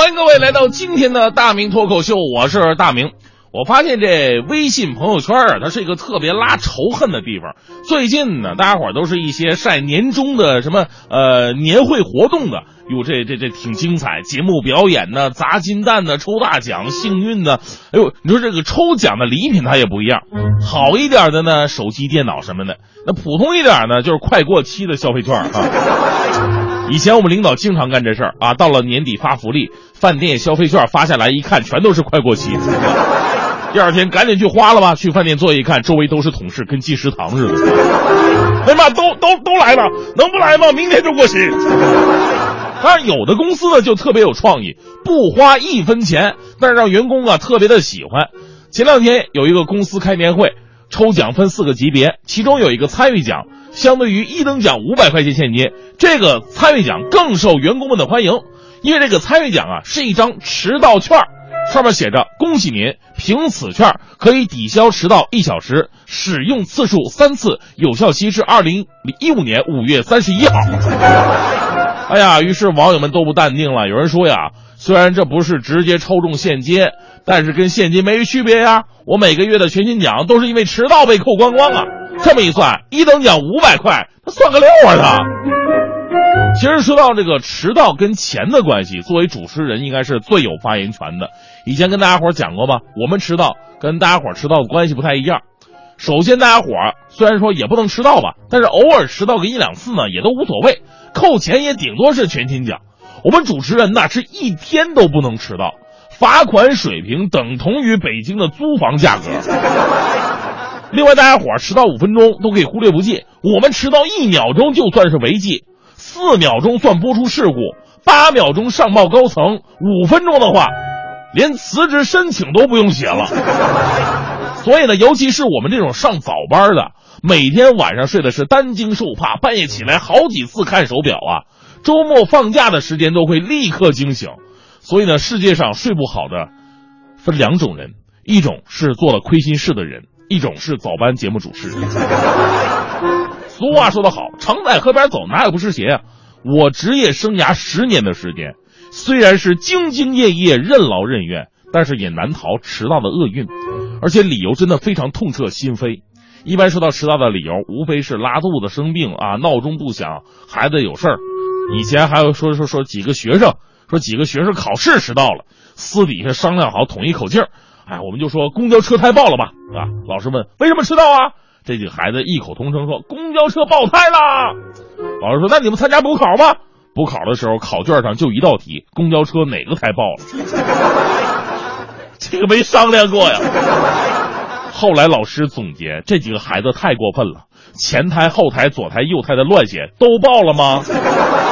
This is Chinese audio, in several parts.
欢迎各位来到今天的大明脱口秀，我是大明。我发现这微信朋友圈啊，它是一个特别拉仇恨的地方。最近呢，大家伙都是一些晒年终的什么呃年会活动的，哟，这这这挺精彩，节目表演呢，砸金蛋呢，抽大奖，幸运呢。哎呦，你说这个抽奖的礼品它也不一样，好一点的呢，手机、电脑什么的；那普通一点呢，就是快过期的消费券啊。以前我们领导经常干这事儿啊，到了年底发福利，饭店消费券发下来一看，全都是快过期。第二天赶紧去花了吧，去饭店坐一看，周围都是同事，跟进食堂似的。哎呀妈，都都都来了，能不来吗？明天就过期。但是，有的公司呢就特别有创意，不花一分钱，但是让员工啊特别的喜欢。前两天有一个公司开年会，抽奖分四个级别，其中有一个参与奖。相对于一等奖五百块钱现金，这个参与奖更受员工们的欢迎，因为这个参与奖啊是一张迟到券，上面写着“恭喜您，凭此券可以抵消迟到一小时，使用次数三次，有效期是二零一五年五月三十一号”。哎呀，于是网友们都不淡定了，有人说呀，虽然这不是直接抽中现金，但是跟现金没区别呀，我每个月的全勤奖都是因为迟到被扣光光啊。这么一算，一等奖五百块，他算个六啊他！其实说到这个迟到跟钱的关系，作为主持人应该是最有发言权的。以前跟大家伙讲过吧，我们迟到跟大家伙迟到的关系不太一样。首先，大家伙虽然说也不能迟到吧，但是偶尔迟到个一两次呢，也都无所谓，扣钱也顶多是全勤奖。我们主持人那是一天都不能迟到，罚款水平等同于北京的租房价格。另外，大家伙迟到五分钟都可以忽略不计，我们迟到一秒钟就算是违纪，四秒钟算播出事故，八秒钟上报高层，五分钟的话，连辞职申请都不用写了。所以呢，尤其是我们这种上早班的，每天晚上睡的是担惊受怕，半夜起来好几次看手表啊，周末放假的时间都会立刻惊醒。所以呢，世界上睡不好的分两种人，一种是做了亏心事的人。一种是早班节目主持人。俗话说得好，常在河边走，哪有不湿鞋啊？我职业生涯十年的时间，虽然是兢兢业业、任劳任怨，但是也难逃迟到的厄运，而且理由真的非常痛彻心扉。一般说到迟到的理由，无非是拉肚子、生病啊、闹钟不响、孩子有事儿。以前还有说说说几个学生，说几个学生考试迟到了，私底下商量好统一口径。哎，我们就说公交车胎爆了吧，啊？老师问为什么迟到啊？这几个孩子异口同声说公交车爆胎了。老师说那你们参加补考吧。补考的时候，考卷上就一道题：公交车哪个胎爆了？这个没商量过呀。后来老师总结，这几个孩子太过分了，前胎、后胎、左胎、右胎的乱写都爆了吗？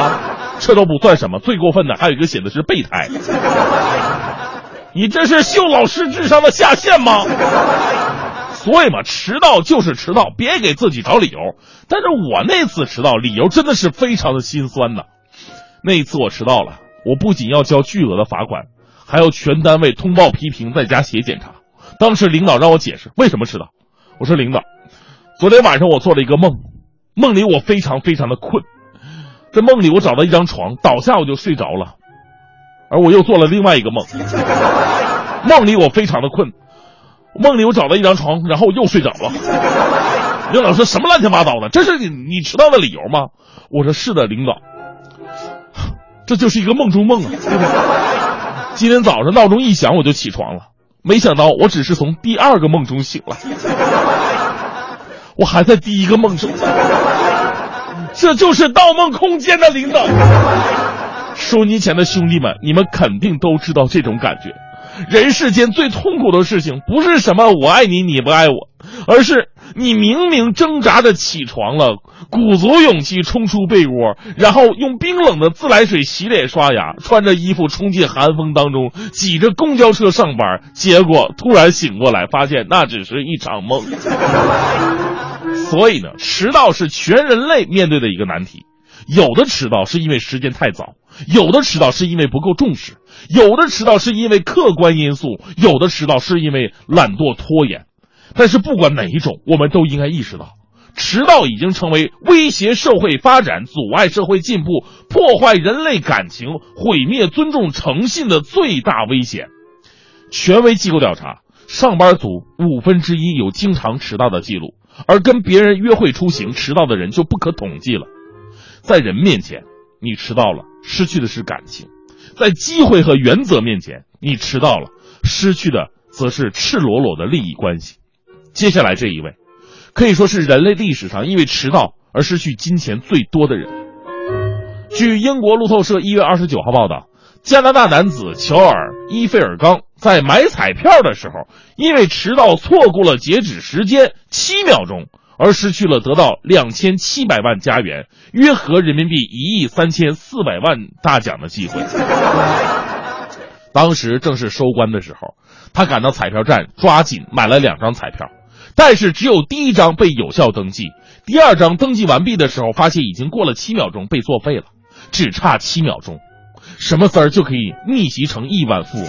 啊，这都不算什么，最过分的还有一个写的是备胎。你这是秀老师智商的下限吗？所以嘛，迟到就是迟到，别给自己找理由。但是我那次迟到，理由真的是非常的心酸呐。那一次我迟到了，我不仅要交巨额的罚款，还要全单位通报批评，在家写检查。当时领导让我解释为什么迟到，我说领导，昨天晚上我做了一个梦，梦里我非常非常的困，在梦里我找到一张床，倒下我就睡着了。而我又做了另外一个梦，梦里我非常的困，梦里我找到一张床，然后我又睡着了。领导说什么乱七八糟的？这是你你迟到的理由吗？我说是的，领导，这就是一个梦中梦啊。今天早上闹钟一响我就起床了，没想到我只是从第二个梦中醒来，我还在第一个梦中。这就是《盗梦空间》的领导。收音机前的兄弟们，你们肯定都知道这种感觉。人世间最痛苦的事情，不是什么我爱你你不爱我，而是你明明挣扎着起床了，鼓足勇气冲出被窝，然后用冰冷的自来水洗脸刷牙，穿着衣服冲进寒风当中，挤着公交车上班，结果突然醒过来，发现那只是一场梦。所以呢，迟到是全人类面对的一个难题。有的迟到是因为时间太早，有的迟到是因为不够重视，有的迟到是因为客观因素，有的迟到是因为懒惰拖延。但是不管哪一种，我们都应该意识到，迟到已经成为威胁社会发展、阻碍社会进步、破坏人类感情、毁灭尊重诚信的最大危险。权威机构调查，上班族五分之一有经常迟到的记录，而跟别人约会出行迟到的人就不可统计了。在人面前，你迟到了，失去的是感情；在机会和原则面前，你迟到了，失去的则是赤裸裸的利益关系。接下来这一位，可以说是人类历史上因为迟到而失去金钱最多的人。据英国路透社一月二十九号报道，加拿大男子乔尔伊菲尔刚在买彩票的时候，因为迟到错过了截止时间七秒钟。而失去了得到两千七百万加元，约合人民币一亿三千四百万大奖的机会。当时正是收官的时候，他赶到彩票站，抓紧买了两张彩票，但是只有第一张被有效登记，第二张登记完毕的时候，发现已经过了七秒钟，被作废了，只差七秒钟，什么丝儿就可以逆袭成亿万富翁。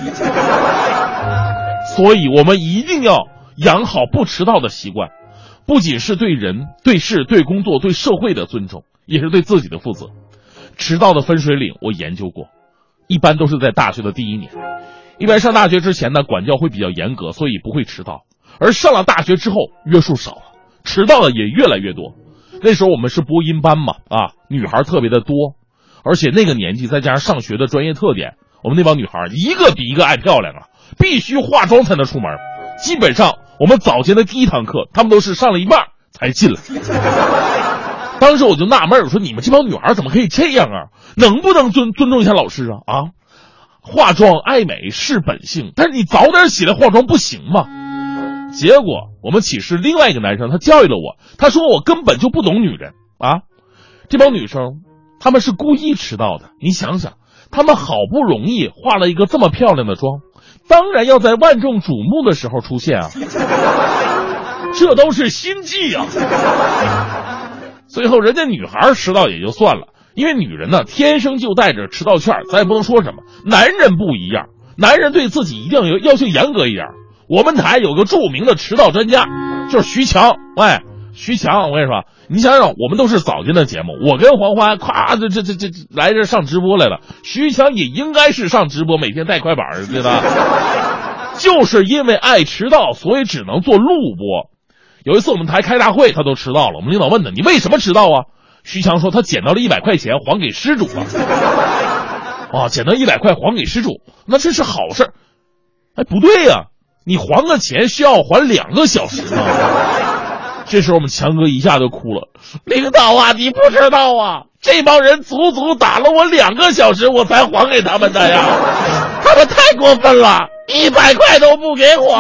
所以，我们一定要养好不迟到的习惯。不仅是对人、对事、对工作、对社会的尊重，也是对自己的负责。迟到的分水岭我研究过，一般都是在大学的第一年。一般上大学之前呢，管教会比较严格，所以不会迟到；而上了大学之后，约束少了，迟到的也越来越多。那时候我们是播音班嘛，啊，女孩特别的多，而且那个年纪再加上上学的专业特点，我们那帮女孩一个比一个爱漂亮啊，必须化妆才能出门，基本上。我们早间的第一堂课，她们都是上了一半才进来。当时我就纳闷我说你们这帮女孩怎么可以这样啊？能不能尊尊重一下老师啊？啊，化妆爱美是本性，但是你早点起来化妆不行吗？结果我们寝室另外一个男生他教育了我，他说我根本就不懂女人啊。这帮女生他们是故意迟到的，你想想，他们好不容易化了一个这么漂亮的妆。当然要在万众瞩目的时候出现啊！这都是心计啊！最后人家女孩迟到也就算了，因为女人呢天生就带着迟到券，咱也不能说什么。男人不一样，男人对自己一定要要求严格一点。我们台有个著名的迟到专家，就是徐强，喂。徐强，我跟你说，你想想，我们都是早间的节目，我跟黄欢，咵，这这这这来这上直播来了。徐强也应该是上直播，每天带快板对吧？就是因为爱迟到，所以只能做录播。有一次我们台开大会，他都迟到了。我们领导问他：“你为什么迟到啊？”徐强说：“他捡到了一百块钱，还给失主了。”啊，捡到一百块还给失主，那这是好事。哎，不对呀，你还个钱需要还两个小时呢。这时候我们强哥一下就哭了，领导啊，你不知道啊，这帮人足足打了我两个小时，我才还给他们的呀，他们太过分了，一百块都不给我。